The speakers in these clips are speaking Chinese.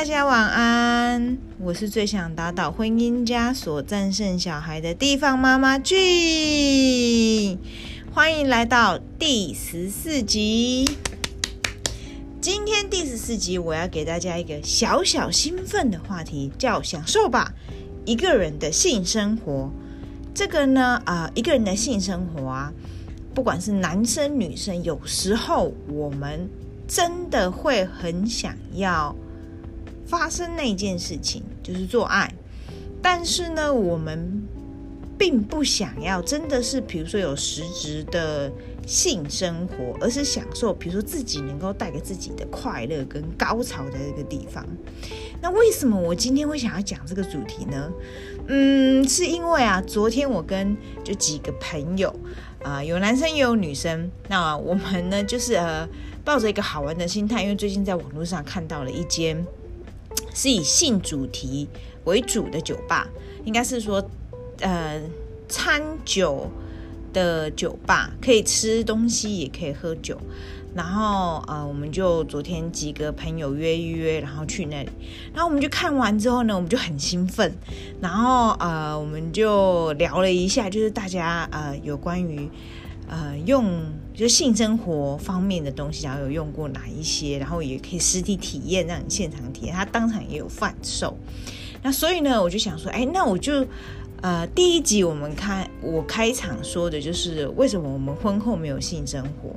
大家晚安。我是最想打倒婚姻枷锁、战胜小孩的地方妈妈 G，欢迎来到第十四集。今天第十四集，我要给大家一个小小兴奋的话题，叫“享受吧一个人的性生活”。这个呢，啊、一个人的性生活啊，不管是男生女生，有时候我们真的会很想要。发生那件事情就是做爱，但是呢，我们并不想要真的是，比如说有实质的性生活，而是享受，比如说自己能够带给自己的快乐跟高潮的一个地方。那为什么我今天会想要讲这个主题呢？嗯，是因为啊，昨天我跟就几个朋友啊、有男生也有女生，那我们呢就是呃抱着一个好玩的心态，因为最近在网络上看到了一间。是以性主题为主的酒吧，应该是说，呃，餐酒的酒吧，可以吃东西，也可以喝酒。然后，呃，我们就昨天几个朋友约一约，然后去那里。然后我们就看完之后呢，我们就很兴奋。然后，呃，我们就聊了一下，就是大家呃有关于。呃，用就性生活方面的东西，然后有用过哪一些，然后也可以实体体验，让你现场体验，他当场也有贩售。那所以呢，我就想说，哎，那我就呃，第一集我们开我开场说的就是为什么我们婚后没有性生活。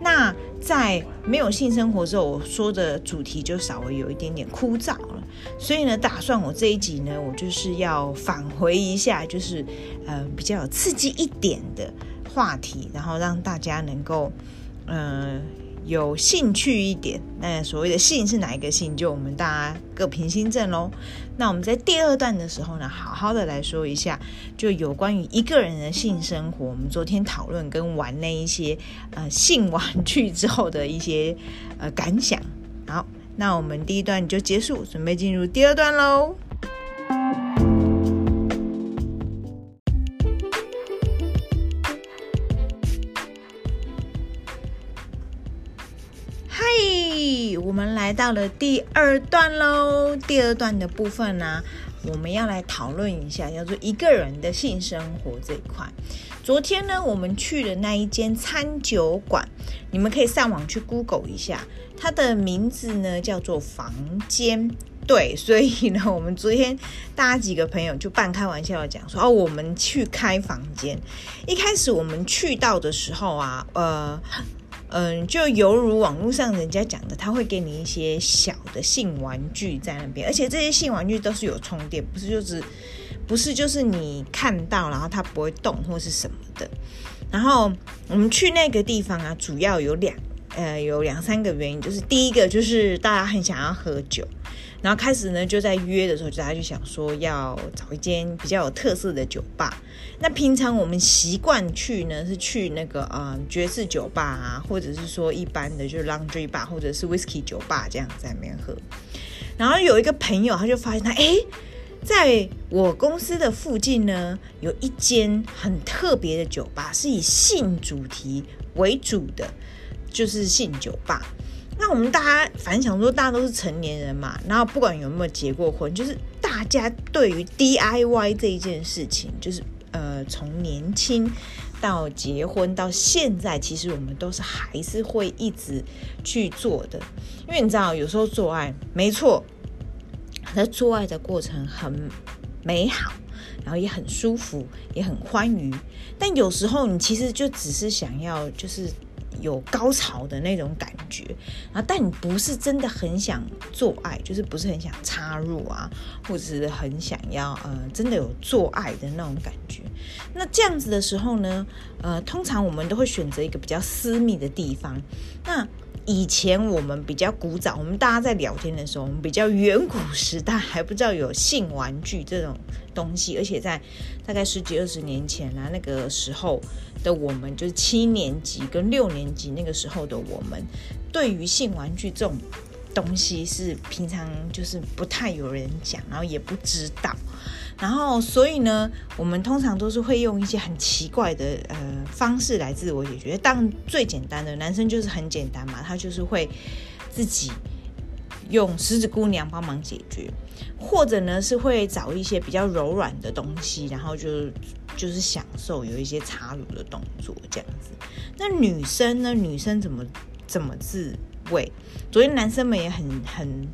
那在没有性生活之后，我说的主题就稍微有一点点枯燥了。所以呢，打算我这一集呢，我就是要返回一下，就是呃比较刺激一点的。话题，然后让大家能够，嗯、有兴趣一点。那所谓的性是哪一个性？就我们大家各凭心证喽。那我们在第二段的时候呢，好好的来说一下，就有关于一个人的性生活。我们昨天讨论跟玩那一些呃性玩具之后的一些呃感想。好，那我们第一段就结束，准备进入第二段喽。来到了第二段喽。第二段的部分呢、我们要来讨论一下叫做一个人的性生活这一块。昨天呢，我们去的那一间餐酒馆，你们可以上网去 Google 一下，它的名字呢叫做房间。对，所以呢，我们昨天大家几个朋友就半开玩笑的讲说，哦，我们去开房间。一开始我们去到的时候啊，呃。嗯，就犹如网络上人家讲的，他会给你一些小的性玩具在那边，而且这些性玩具都是有充电，不是就是不是就是你看到然后它不会动或是什么的。然后我们去那个地方啊，主要有两呃有两三个原因，就是第一个就是大家很想要喝酒。然后开始呢，就在约的时候，大家就想说要找一间比较有特色的酒吧。那平常我们习惯去呢，是去那个呃爵士酒吧啊，或者是说一般的就是 laundry bar 或者是 whisky 酒吧这样在那边喝。然后有一个朋友，他就发现他哎，在我公司的附近呢，有一间很特别的酒吧，是以性主题为主的，就是性酒吧。那我们大家反正想说，大家都是成年人嘛，然后不管有没有结过婚，就是大家对于 DIY 这一件事情，就是呃，从年轻到结婚到现在，其实我们都是还是会一直去做的。因为你知道，有时候做爱没错，那做爱的过程很美好，然后也很舒服，也很欢愉。但有时候你其实就只是想要，就是。有高潮的那种感觉，啊但你不是真的很想做爱，就是不是很想插入啊，或者是很想要呃真的有做爱的那种感觉。那这样子的时候呢，呃，通常我们都会选择一个比较私密的地方。那以前我们比较古早，我们大家在聊天的时候，我们比较远古时代还不知道有性玩具这种东西，而且在大概十几二十年前啊，那个时候的我们，就是七年级跟六年级那个时候的我们，对于性玩具这种东西是平常就是不太有人讲，然后也不知道。然后，所以呢，我们通常都是会用一些很奇怪的呃方式来自我解决。当最简单的男生就是很简单嘛，他就是会自己用十指姑娘帮忙解决，或者呢是会找一些比较柔软的东西，然后就就是享受有一些插入的动作这样子。那女生呢？女生怎么怎么自慰？昨天男生们也很很。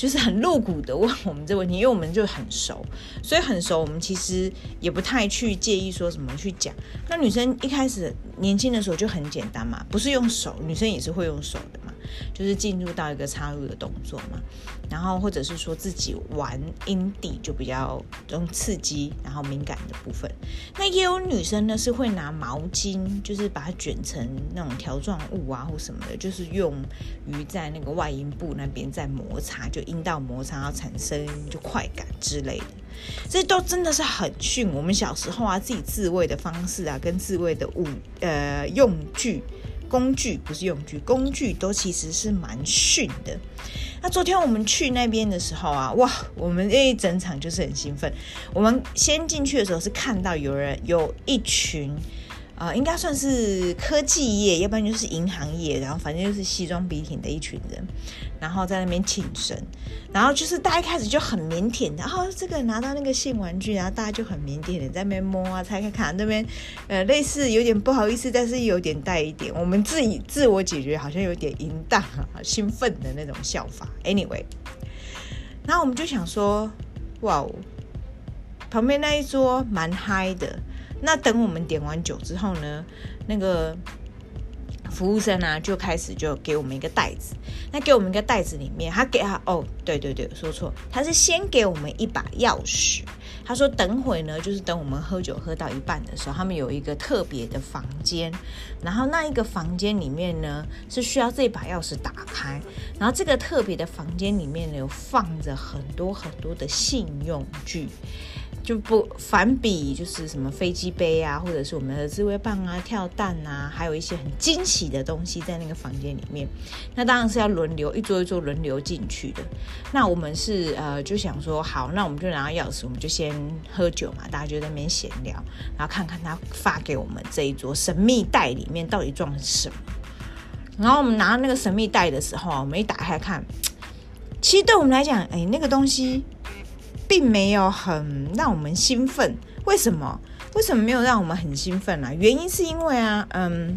就是很露骨的问我们这个问题，因为我们就很熟，所以很熟，我们其实也不太去介意说什么去讲。那女生一开始年轻的时候就很简单嘛，不是用手，女生也是会用手的嘛。就是进入到一个插入的动作嘛，然后或者是说自己玩阴蒂就比较用刺激，然后敏感的部分。那也有女生呢是会拿毛巾，就是把它卷成那种条状物啊或什么的，就是用于在那个外阴部那边在摩擦，就阴道摩擦要产生就快感之类的。这都真的是很逊。我们小时候啊，自己自慰的方式啊，跟自慰的物呃用具。工具不是用具，工具都其实是蛮逊的。那昨天我们去那边的时候啊，哇，我们那一整场就是很兴奋。我们先进去的时候是看到有人有一群。呃，应该算是科技业，要不然就是银行业，然后反正就是西装笔挺的一群人，然后在那边庆生，然后就是大家一开始就很腼腆，然后这个拿到那个性玩具，然后大家就很腼腆的在那边摸啊、猜看看那边，呃，类似有点不好意思，但是有点带一点，我们自己自我解决好像有点淫荡啊、兴奋的那种笑法。Anyway，然后我们就想说，哇哦，旁边那一桌蛮嗨的。那等我们点完酒之后呢，那个服务生啊就开始就给我们一个袋子。那给我们一个袋子里面，他给他哦，对对对，说错，他是先给我们一把钥匙。他说等会呢，就是等我们喝酒喝到一半的时候，他们有一个特别的房间，然后那一个房间里面呢是需要这把钥匙打开，然后这个特别的房间里面呢有放着很多很多的信用具。就不反比，就是什么飞机杯啊，或者是我们的自慰棒啊、跳蛋啊，还有一些很惊喜的东西在那个房间里面。那当然是要轮流一桌一桌轮流进去的。那我们是呃就想说，好，那我们就拿到钥匙，我们就先喝酒嘛，大家就在那边闲聊，然后看看他发给我们这一桌神秘袋里面到底装的是什么。然后我们拿到那个神秘袋的时候，我们一打开看，其实对我们来讲，哎，那个东西。并没有很让我们兴奋，为什么？为什么没有让我们很兴奋啊？原因是因为啊，嗯，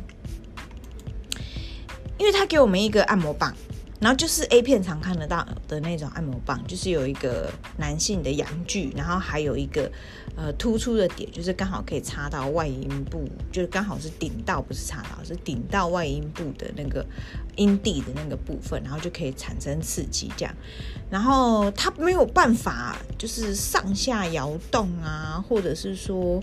因为他给我们一个按摩棒。然后就是 A 片常看得到的那种按摩棒，就是有一个男性的阳具，然后还有一个呃突出的点，就是刚好可以插到外阴部，就是刚好是顶到，不是插到，是顶到外阴部的那个阴蒂的那个部分，然后就可以产生刺激这样。然后它没有办法就是上下摇动啊，或者是说。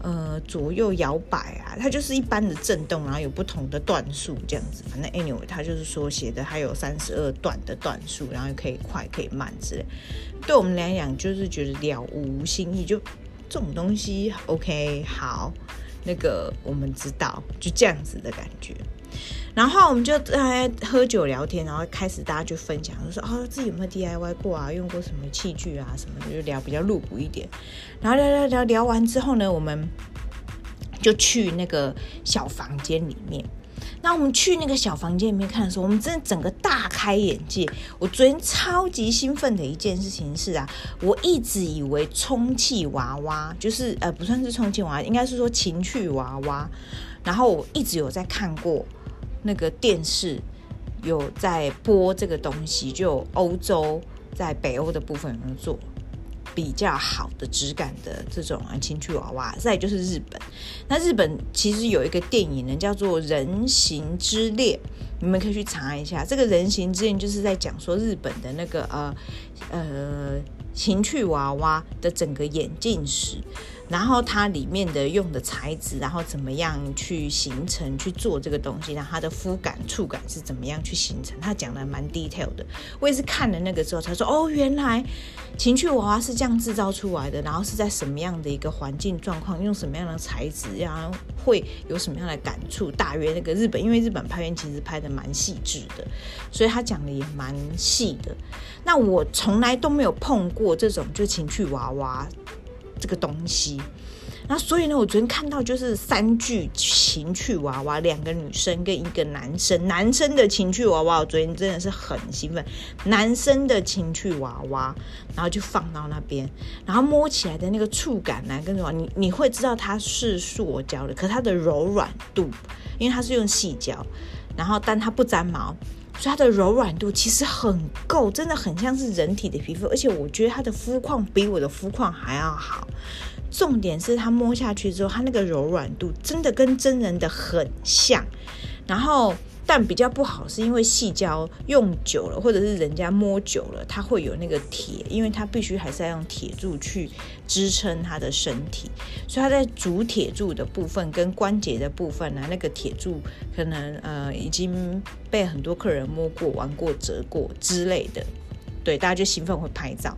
呃，左右摇摆啊，它就是一般的震动，然后有不同的段数这样子。反正 anyway，它就是说写的还有三十二段的段数，然后可以快可以慢之类。对我们来讲，就是觉得了无新意，就这种东西 OK 好，那个我们知道，就这样子的感觉。然后我们就在喝酒聊天，然后开始大家就分享，就说哦，自己有没有 DIY 过啊，用过什么器具啊什么的，就聊比较露骨一点。然后聊聊聊聊完之后呢，我们就去那个小房间里面。那我们去那个小房间里面看的时候，我们真的整个大开眼界。我昨天超级兴奋的一件事情是啊，我一直以为充气娃娃就是呃不算是充气娃娃，应该是说情趣娃娃。然后我一直有在看过。那个电视有在播这个东西，就欧洲在北欧的部分有没有做比较好的质感的这种情趣娃娃？再就是日本，那日本其实有一个电影呢，叫做《人形之恋》，你们可以去查一下。这个《人形之恋》就是在讲说日本的那个呃呃情趣娃娃的整个演进史。然后它里面的用的材质，然后怎么样去形成去做这个东西，然后它的肤感触感是怎么样去形成？他讲的蛮 detail 的。我也是看了那个之后才说，哦，原来情趣娃娃是这样制造出来的，然后是在什么样的一个环境状况，用什么样的材质，然后会有什么样的感触？大约那个日本，因为日本拍片其实拍的蛮细致的，所以他讲的也蛮细的。那我从来都没有碰过这种就情趣娃娃。这个东西，那所以呢，我昨天看到就是三具情趣娃娃，两个女生跟一个男生，男生的情趣娃娃，我昨天真的是很兴奋，男生的情趣娃娃，然后就放到那边，然后摸起来的那个触感呢，跟什么，你你会知道它是塑胶的，可它的柔软度，因为它是用细胶，然后但它不沾毛。所以它的柔软度其实很够，真的很像是人体的皮肤，而且我觉得它的肤况比我的肤况还要好。重点是它摸下去之后，它那个柔软度真的跟真人的很像，然后。但比较不好，是因为细胶用久了，或者是人家摸久了，它会有那个铁，因为它必须还是要用铁柱去支撑它的身体，所以它在主铁柱的部分跟关节的部分呢，那个铁柱可能呃已经被很多客人摸过、玩过、折过之类的，对，大家就兴奋会拍照，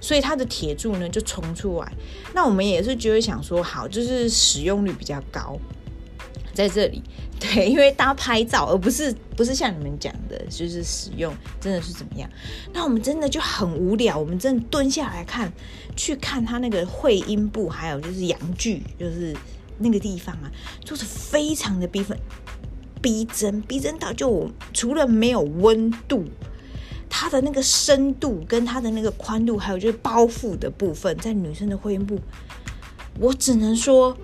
所以它的铁柱呢就冲出来。那我们也是觉得想说，好，就是使用率比较高。在这里，对，因为大家拍照，而不是不是像你们讲的，就是使用真的是怎么样？那我们真的就很无聊，我们真的蹲下来看，去看他那个会阴部，还有就是阳具，就是那个地方啊，做的非常的逼真，逼真，逼真到就除了没有温度，它的那个深度跟它的那个宽度，还有就是包覆的部分，在女生的会阴部，我只能说。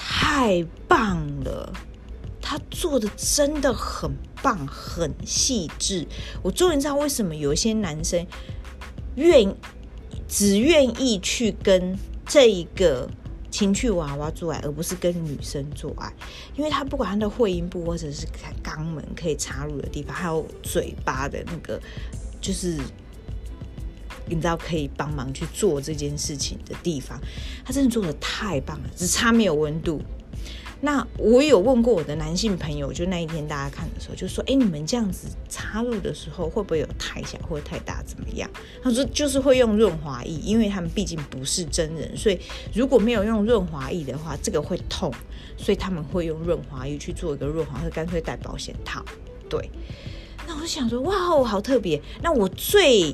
太棒了，他做的真的很棒，很细致。我终于知道为什么有一些男生愿只愿意去跟这一个情趣娃娃做爱，而不是跟女生做爱，因为他不管他的会阴部或者是肛门可以插入的地方，还有嘴巴的那个，就是。你知道可以帮忙去做这件事情的地方，他真的做得太棒了，只差没有温度。那我有问过我的男性朋友，就那一天大家看的时候，就说：“哎，你们这样子插入的时候，会不会有太小或者太大？怎么样？”他说：“就是会用润滑液，因为他们毕竟不是真人，所以如果没有用润滑液的话，这个会痛，所以他们会用润滑液去做一个润滑，或干脆戴保险套。”对。那我想说：“哇哦，好特别。”那我最。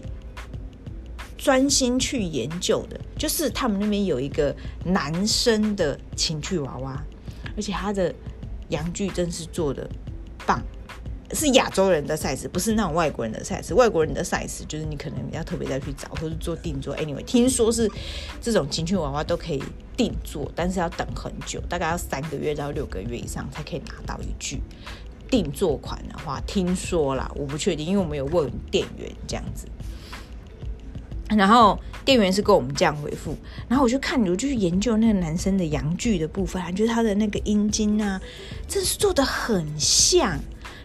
专心去研究的，就是他们那边有一个男生的情趣娃娃，而且他的阳具真是做的棒，是亚洲人的 size，不是那种外国人的 size。外国人的 size 就是你可能要特别再去找，或是做定做。Anyway，听说是这种情趣娃娃都可以定做，但是要等很久，大概要三个月到六个月以上才可以拿到一具定做款的话，听说啦，我不确定，因为我们有问店员这样子。然后店员是跟我们这样回复，然后我就看，我就去研究那个男生的阳具的部分，就是他的那个阴茎啊，真是做的很像，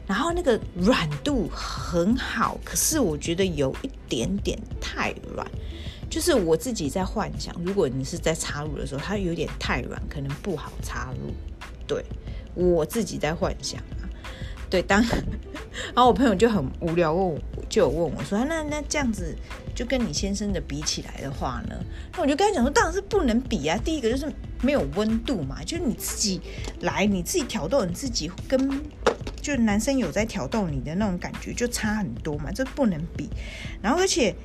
然后那个软度很好，可是我觉得有一点点太软，就是我自己在幻想，如果你是在插入的时候，它有点太软，可能不好插入，对，我自己在幻想。对，当然后我朋友就很无聊问我，就有问我说：“那那这样子就跟你先生的比起来的话呢？”那我就跟他讲说：“当然是不能比啊！第一个就是没有温度嘛，就是你自己来，你自己挑逗你自己，跟就男生有在挑逗你的那种感觉就差很多嘛，这不能比。然后而且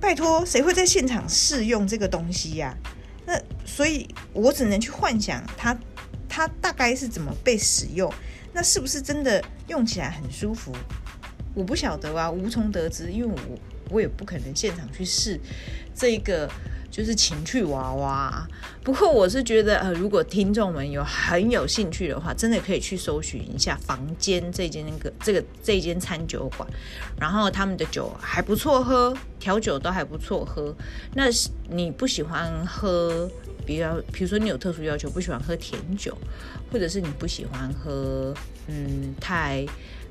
拜托，谁会在现场试用这个东西呀？那所以我只能去幻想他他大概是怎么被使用。”那是不是真的用起来很舒服？我不晓得啊，无从得知，因为我我也不可能现场去试这个就是情趣娃娃。不过我是觉得，呃，如果听众们有很有兴趣的话，真的可以去搜寻一下房间这间那个这个这间餐酒馆，然后他们的酒还不错喝，调酒都还不错喝。那你不喜欢喝？比较，比如说你有特殊要求，不喜欢喝甜酒，或者是你不喜欢喝嗯太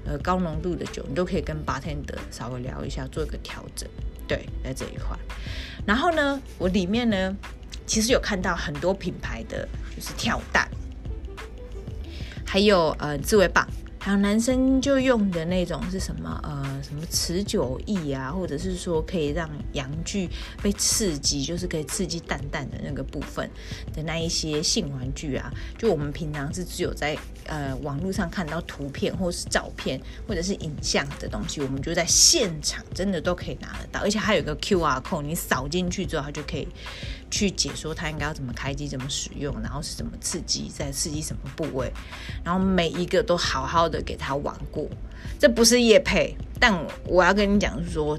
呃高浓度的酒，你都可以跟 bartender 稍微聊一下，做一个调整。对，在这一块。然后呢，我里面呢其实有看到很多品牌的，就是跳蛋，还有呃自慰棒。还有男生就用的那种是什么？呃，什么持久液啊，或者是说可以让阳具被刺激，就是可以刺激蛋蛋的那个部分的那一些性玩具啊，就我们平常是只有在呃网络上看到图片或是照片或者是影像的东西，我们就在现场真的都可以拿得到，而且还有个 QR code，你扫进去之后，它就可以去解说它应该要怎么开机、怎么使用，然后是怎么刺激，在刺激什么部位，然后每一个都好好的给他玩过。这不是夜配，但但我要跟你讲说，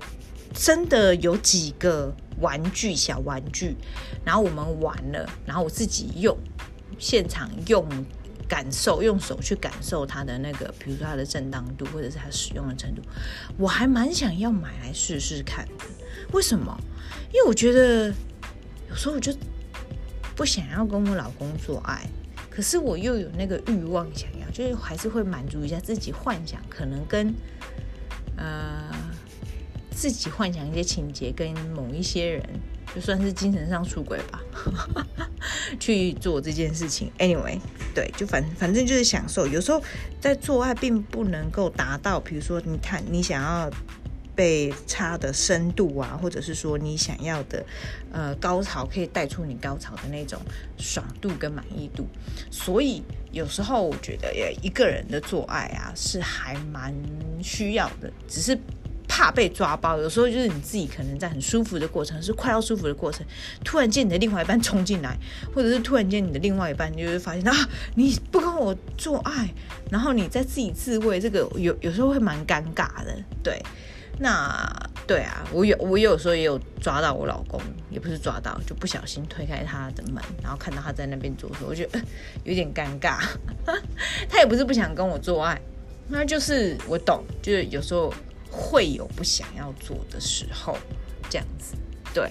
真的有几个玩具、小玩具，然后我们玩了，然后我自己用，现场用。感受用手去感受它的那个，比如说它的震荡度，或者是它使用的程度，我还蛮想要买来试试看的。为什么？因为我觉得有时候我就不想要跟我老公做爱，可是我又有那个欲望想要，就是还是会满足一下自己幻想，可能跟呃自己幻想一些情节，跟某一些人。就算是精神上出轨吧，去做这件事情。Anyway，对，就反反正就是享受。有时候在做爱并不能够达到，比如说你看你想要被插的深度啊，或者是说你想要的呃高潮可以带出你高潮的那种爽度跟满意度。所以有时候我觉得也，一个人的做爱啊是还蛮需要的，只是。怕被抓包，有时候就是你自己可能在很舒服的过程，是快要舒服的过程，突然间你的另外一半冲进来，或者是突然间你的另外一半，你就会发现啊，你不跟我做爱，然后你在自己自慰，这个有有时候会蛮尴尬的。对，那对啊，我有我有时候也有抓到我老公，也不是抓到，就不小心推开他的门，然后看到他在那边做的时候，我觉得有点尴尬。他也不是不想跟我做爱，那就是我懂，就是有时候。会有不想要做的时候，这样子，对。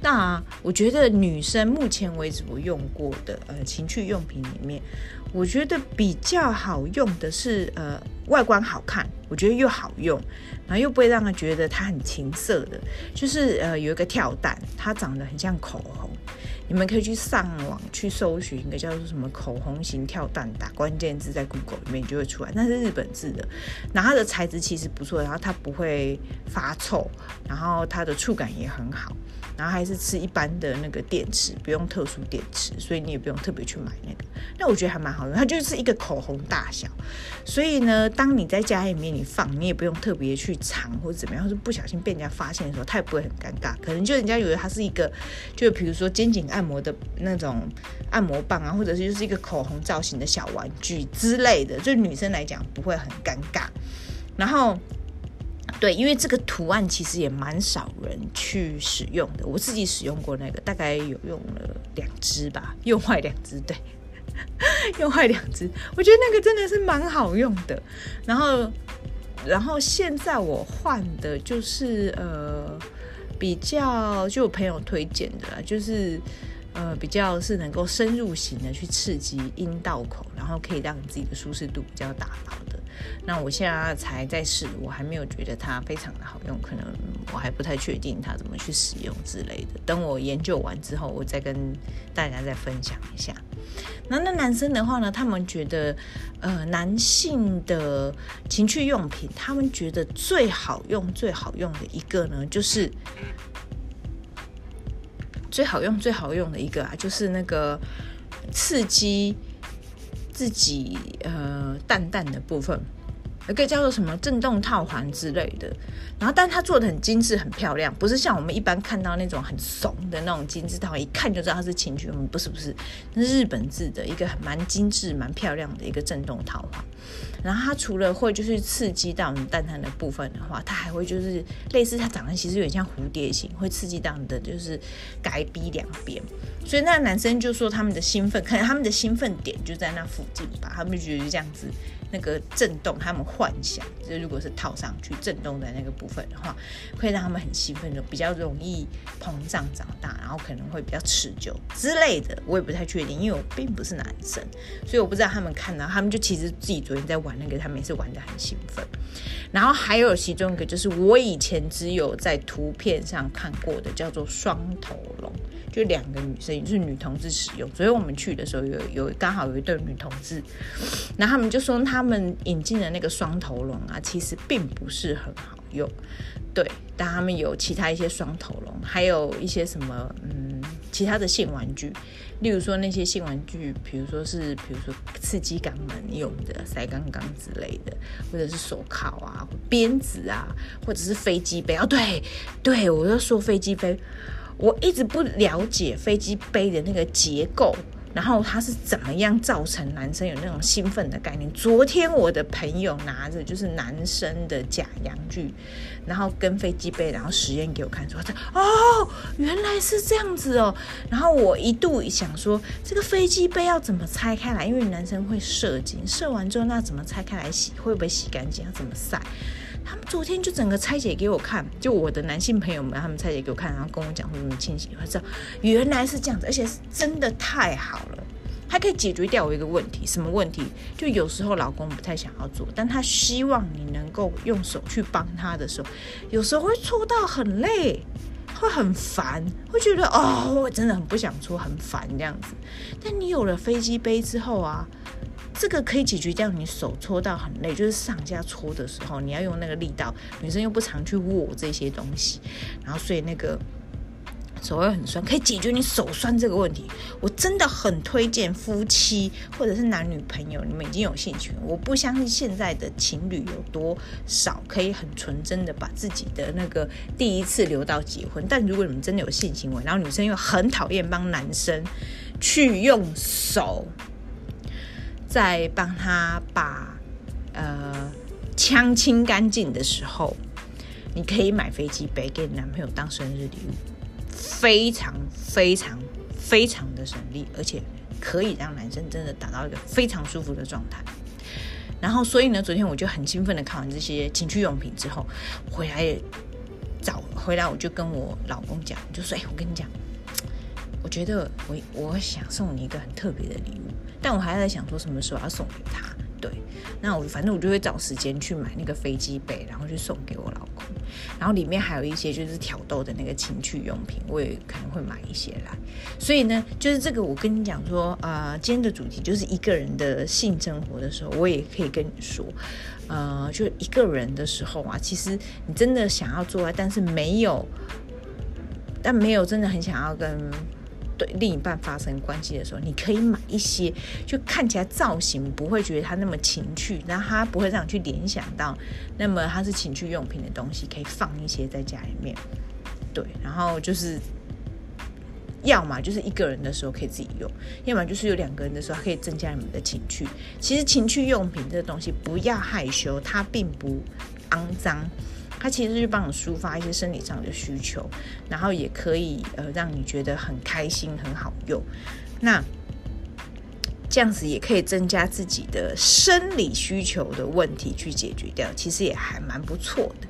那我觉得女生目前为止我用过的呃情趣用品里面，我觉得比较好用的是呃外观好看，我觉得又好用，然后又不会让人觉得它很情色的，就是呃有一个跳蛋，它长得很像口红。你们可以去上网去搜寻一个叫做什么口红型跳蛋，打关键字在 Google 里面就会出来。那是日本制的，然后它的材质其实不错，然后它不会发臭，然后它的触感也很好，然后还是吃一般的那个电池，不用特殊电池，所以你也不用特别去买那个。那我觉得还蛮好用，它就是一个口红大小，所以呢，当你在家里面你放，你也不用特别去藏或者怎么样，或者不小心被人家发现的时候，它也不会很尴尬。可能就人家以为它是一个，就比如说肩颈。按摩的那种按摩棒啊，或者是就是一个口红造型的小玩具之类的，就女生来讲不会很尴尬。然后，对，因为这个图案其实也蛮少人去使用的，我自己使用过那个，大概有用了两支吧，用坏两支，对，用坏两支。我觉得那个真的是蛮好用的。然后，然后现在我换的就是呃。比较就有朋友推荐的啦，就是呃比较是能够深入型的去刺激阴道口，然后可以让你自己的舒适度比较达到的。那我现在才在试，我还没有觉得它非常的好用，可能我还不太确定它怎么去使用之类的。等我研究完之后，我再跟大家再分享一下。那那男生的话呢，他们觉得呃男性的情趣用品，他们觉得最好用最好用的一个呢，就是最好用最好用的一个啊，就是那个刺激。自己呃蛋蛋的部分，有个叫做什么震动套环之类的，然后但它做的很精致很漂亮，不是像我们一般看到那种很怂的那种精致套，一看就知道它是情趣用品，不是不是，那是日本制的一个很蛮精致蛮漂亮的一个震动套环。然后它除了会就是刺激到你蛋蛋的部分的话，它还会就是类似它长得其实有点像蝴蝶形，会刺激到你的就是该逼两边。所以那男生就说他们的兴奋，可能他们的兴奋点就在那附近吧，他们觉得这样子。那个震动，他们幻想，就如果是套上去震动的那个部分的话，会让他们很兴奋，就比较容易膨胀长大，然后可能会比较持久之类的。我也不太确定，因为我并不是男生，所以我不知道他们看到，他们就其实自己昨天在玩那个，他们也是玩的很兴奋。然后还有其中一个就是我以前只有在图片上看过的，叫做双头龙。就两个女生，就是女同志使用。所以我们去的时候有有刚好有一对女同志，然后他们就说他他们引进的那个双头龙啊，其实并不是很好用。对，但他们有其他一些双头龙，还有一些什么嗯其他的性玩具，例如说那些性玩具，比如说是比如说刺激肛门用的塞肛肛之类的，或者是手铐啊、鞭子啊，或者是飞机杯啊。对，对我要说飞机杯。我一直不了解飞机杯的那个结构。然后它是怎么样造成男生有那种兴奋的概念？昨天我的朋友拿着就是男生的假阳具，然后跟飞机杯，然后实验给我看，说：“哦，原来是这样子哦。”然后我一度想说，这个飞机杯要怎么拆开来？因为男生会射精，射完之后那怎么拆开来洗？会不会洗干净？要怎么晒？他们昨天就整个拆解给我看，就我的男性朋友们，他们拆解给我看，然后跟我讲会怎么清洗，我知道原来是这样子，而且是真的太好了，还可以解决掉我一个问题，什么问题？就有时候老公不太想要做，但他希望你能够用手去帮他的时候，有时候会搓到很累，会很烦，会觉得哦，我真的很不想搓，很烦这样子。但你有了飞机杯之后啊。这个可以解决掉你手搓到很累，就是上下搓的时候，你要用那个力道，女生又不常去握这些东西，然后所以那个手会很酸，可以解决你手酸这个问题。我真的很推荐夫妻或者是男女朋友，你们已经有兴趣，我不相信现在的情侣有多少可以很纯真的把自己的那个第一次留到结婚。但如果你们真的有性行为，然后女生又很讨厌帮男生去用手。在帮他把呃枪清干净的时候，你可以买飞机杯给你男朋友当生日礼物，非常非常非常的省力，而且可以让男生真的达到一个非常舒服的状态。然后，所以呢，昨天我就很兴奋的看完这些情趣用品之后，回来找回来我就跟我老公讲，就说：“哎，我跟你讲。”我觉得我我想送你一个很特别的礼物，但我还在想说什么时候要送给他。对，那我反正我就会找时间去买那个飞机杯，然后去送给我老公。然后里面还有一些就是挑逗的那个情趣用品，我也可能会买一些来。所以呢，就是这个我跟你讲说，呃，今天的主题就是一个人的性生活的时候，我也可以跟你说，呃，就一个人的时候啊，其实你真的想要做爱，但是没有，但没有真的很想要跟。对另一半发生关系的时候，你可以买一些，就看起来造型不会觉得它那么情趣，然后它不会让你去联想到，那么它是情趣用品的东西，可以放一些在家里面。对，然后就是，要么就是一个人的时候可以自己用，要么就是有两个人的时候，可以增加你们的情趣。其实情趣用品这个东西不要害羞，它并不肮脏。它其实是帮你抒发一些生理上的需求，然后也可以呃让你觉得很开心、很好用。那这样子也可以增加自己的生理需求的问题去解决掉，其实也还蛮不错的。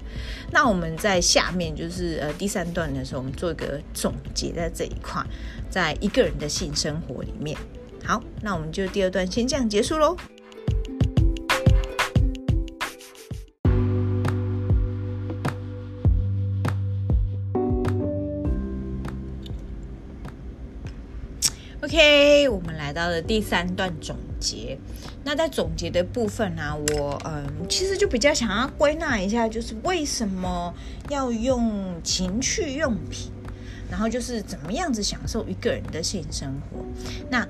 那我们在下面就是呃第三段的时候，我们做一个总结，在这一块，在一个人的性生活里面。好，那我们就第二段先这样结束喽。OK，我们来到了第三段总结。那在总结的部分呢、我嗯，其实就比较想要归纳一下，就是为什么要用情趣用品，然后就是怎么样子享受一个人的性生活。那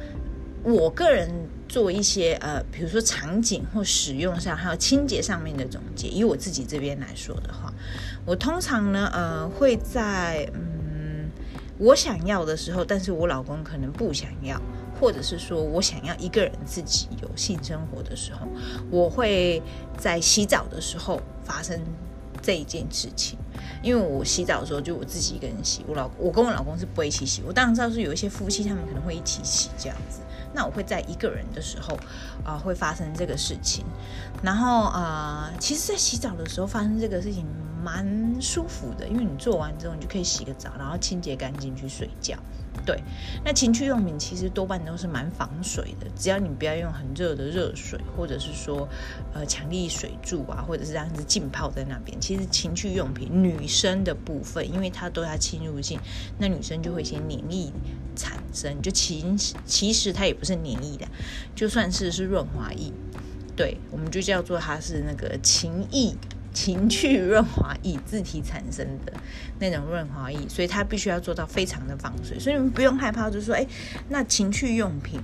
我个人做一些呃，比如说场景或使用上，还有清洁上面的总结。以我自己这边来说的话，我通常呢，呃，会在嗯。我想要的时候，但是我老公可能不想要，或者是说我想要一个人自己有性生活的时候，我会在洗澡的时候发生这一件事情。因为我洗澡的时候就我自己一个人洗，我老我跟我老公是不会一起洗。我当然知道是有一些夫妻他们可能会一起洗这样子。那我会在一个人的时候啊、会发生这个事情。然后啊、呃，其实，在洗澡的时候发生这个事情。蛮舒服的，因为你做完之后，你就可以洗个澡，然后清洁干净去睡觉。对，那情趣用品其实多半都是蛮防水的，只要你不要用很热的热水，或者是说呃强力水柱啊，或者是这样子浸泡在那边。其实情趣用品女生的部分，因为它都要侵入性，那女生就会先黏液产生，就其其实它也不是黏液的，就算是是润滑液，对，我们就叫做它是那个情液。情趣润滑液自体产生的那种润滑液，所以它必须要做到非常的防水，所以你们不用害怕，就是说，哎，那情趣用品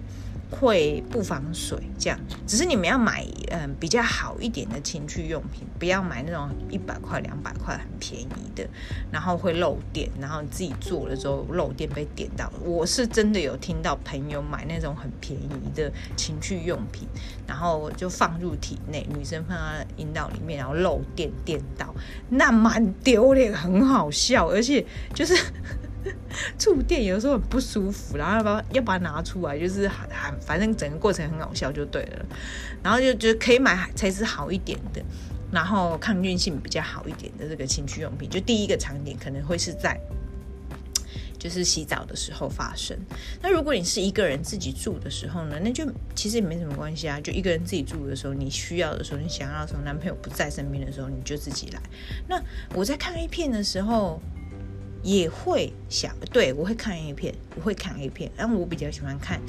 会不防水，这样。只是你们要买嗯比较好一点的情趣用品，不要买那种一百块、两百块很便宜的，然后会漏电，然后你自己做了之后漏电被点到。我是真的有听到朋友买那种很便宜的情趣用品，然后就放入体内，女生放在阴道里面，然后漏电电到，那蛮丢脸，很好笑，而且就是。触电有时候很不舒服，然后要把要把它拿出来，就是很很反正整个过程很好笑就对了。然后就觉得可以买材质好一点的，然后抗菌性比较好一点的这个情趣用品。就第一个场景可能会是在 就是洗澡的时候发生。那如果你是一个人自己住的时候呢，那就其实也没什么关系啊。就一个人自己住的时候，你需要的时候，你想要的时候，男朋友不在身边的时候，你就自己来。那我在看 A 片的时候。也会想，对，我会看 A 片，我会看 A 片，但我比较喜欢看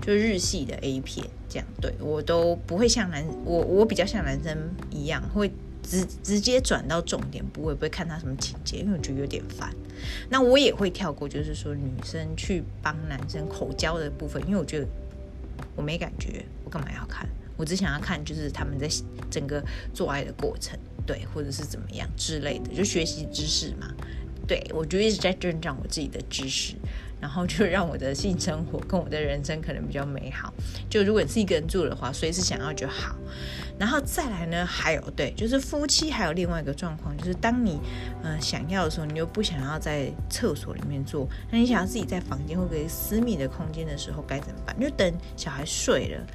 就日系的 A 片，这样，对，我都不会像男我我比较像男生一样，会直直接转到重点，不会不会看他什么情节，因为我觉得有点烦。那我也会跳过，就是说女生去帮男生口交的部分，因为我觉得我没感觉，我干嘛要看？我只想要看就是他们在整个做爱的过程，对，或者是怎么样之类的，就学习知识嘛。对，我就一直在增长我自己的知识，然后就让我的性生活跟我的人生可能比较美好。就如果你是一个人住的话，随时想要就好。然后再来呢，还有对，就是夫妻还有另外一个状况，就是当你嗯、想要的时候，你又不想要在厕所里面做，那你想要自己在房间或者私密的空间的时候该怎么办？你就等小孩睡了。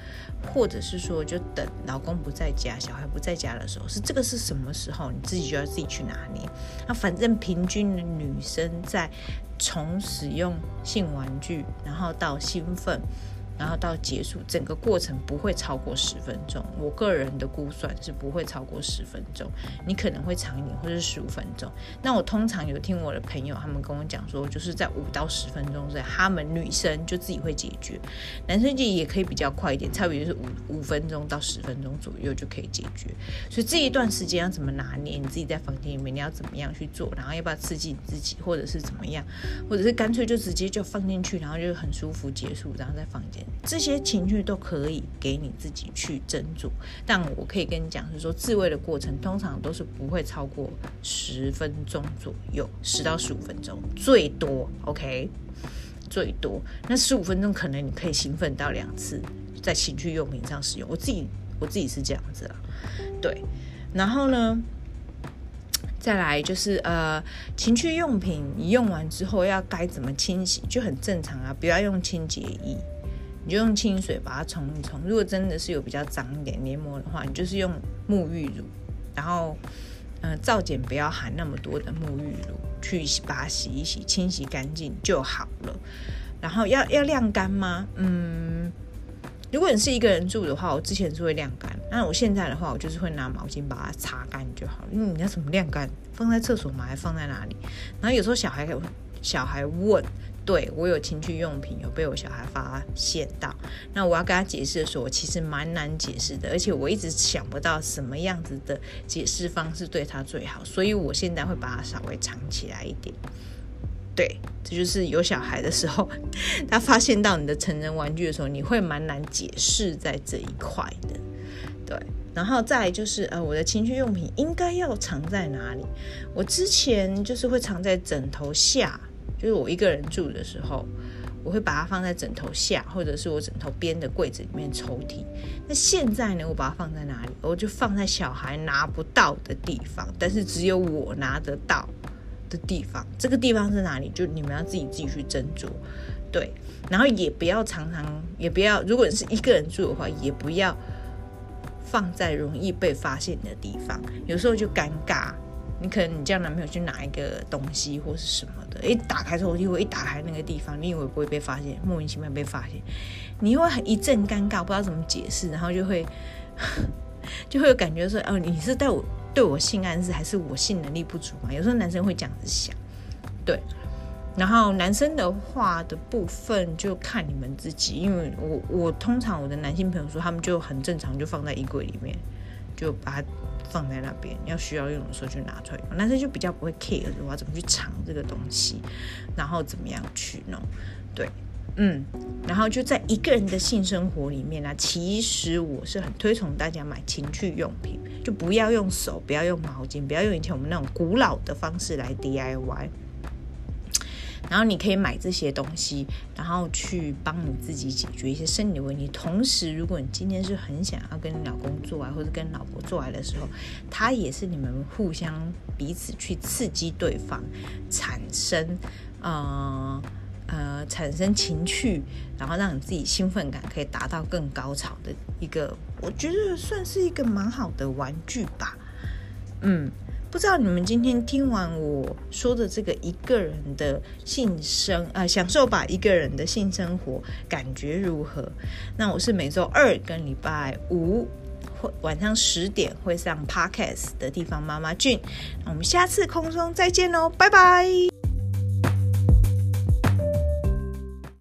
或者是说，就等老公不在家、小孩不在家的时候，是这个是什么时候？你自己就要自己去拿捏。那反正平均的女生在从使用性玩具，然后到兴奋。然后到结束，整个过程不会超过十分钟。我个人的估算是不会超过十分钟，你可能会长一点，或者是十五分钟。那我通常有听我的朋友他们跟我讲说，就是在五到十分钟之内，他们女生就自己会解决，男生也也可以比较快一点，差不多就是五五分钟到十分钟左右就可以解决。所以这一段时间要怎么拿捏？你自己在房间里面你要怎么样去做？然后要不要刺激你自己，或者是怎么样？或者是干脆就直接就放进去，然后就很舒服结束，然后在房间。这些情绪都可以给你自己去斟酌，但我可以跟你讲，是说自慰的过程通常都是不会超过十分钟左右，十到十五分钟最多，OK，最多。那十五分钟可能你可以兴奋到两次，在情趣用品上使用。我自己我自己是这样子啊，对。然后呢，再来就是呃，情趣用品你用完之后要该怎么清洗，就很正常啊，不要用清洁液。你就用清水把它冲一冲。如果真的是有比较脏一点黏膜的话，你就是用沐浴乳，然后，呃，皂碱不要含那么多的沐浴乳，去把它洗一洗，清洗干净就好了。然后要要晾干吗？嗯，如果你是一个人住的话，我之前是会晾干。那我现在的话，我就是会拿毛巾把它擦干就好了。因为你要怎么晾干？放在厕所吗？还放在哪里？然后有时候小孩小孩问。对，我有情趣用品，有被我小孩发现到，那我要跟他解释的时候，我其实蛮难解释的，而且我一直想不到什么样子的解释方式对他最好，所以我现在会把它稍微藏起来一点。对，这就是有小孩的时候，他发现到你的成人玩具的时候，你会蛮难解释在这一块的。对，然后再就是呃，我的情趣用品应该要藏在哪里？我之前就是会藏在枕头下。就是我一个人住的时候，我会把它放在枕头下，或者是我枕头边的柜子里面抽屉。那现在呢，我把它放在哪里？我就放在小孩拿不到的地方，但是只有我拿得到的地方。这个地方是哪里？就你们要自己自己去斟酌。对，然后也不要常常，也不要，如果你是一个人住的话，也不要放在容易被发现的地方，有时候就尴尬。你可能你叫男朋友去拿一个东西或是什么的，一打开抽屉或一打开那个地方，你以为不会被发现，莫名其妙被发现，你会很一阵尴尬，不知道怎么解释，然后就会 就会有感觉说，哦，你是对我对我性暗示，还是我性能力不足嘛？有时候男生会这样子想，对。然后男生的话的部分就看你们自己，因为我我通常我的男性朋友说，他们就很正常，就放在衣柜里面，就把。放在那边，要需要用的时候就拿出来用。男生就比较不会 care 我要怎么去藏这个东西，然后怎么样去弄。对，嗯，然后就在一个人的性生活里面呢、其实我是很推崇大家买情趣用品，就不要用手，不要用毛巾，不要用以前我们那种古老的方式来 DIY。然后你可以买这些东西，然后去帮你自己解决一些生理问题。同时，如果你今天是很想要跟你老公做爱，或者跟老婆做爱的时候，它也是你们互相彼此去刺激对方，产生呃呃产生情趣，然后让你自己兴奋感可以达到更高潮的一个，我觉得算是一个蛮好的玩具吧。嗯。不知道你们今天听完我说的这个一个人的性生呃享受吧一个人的性生活感觉如何？那我是每周二跟礼拜五会晚上十点会上 Podcast 的地方妈妈俊，那我们下次空中再见喽，拜拜。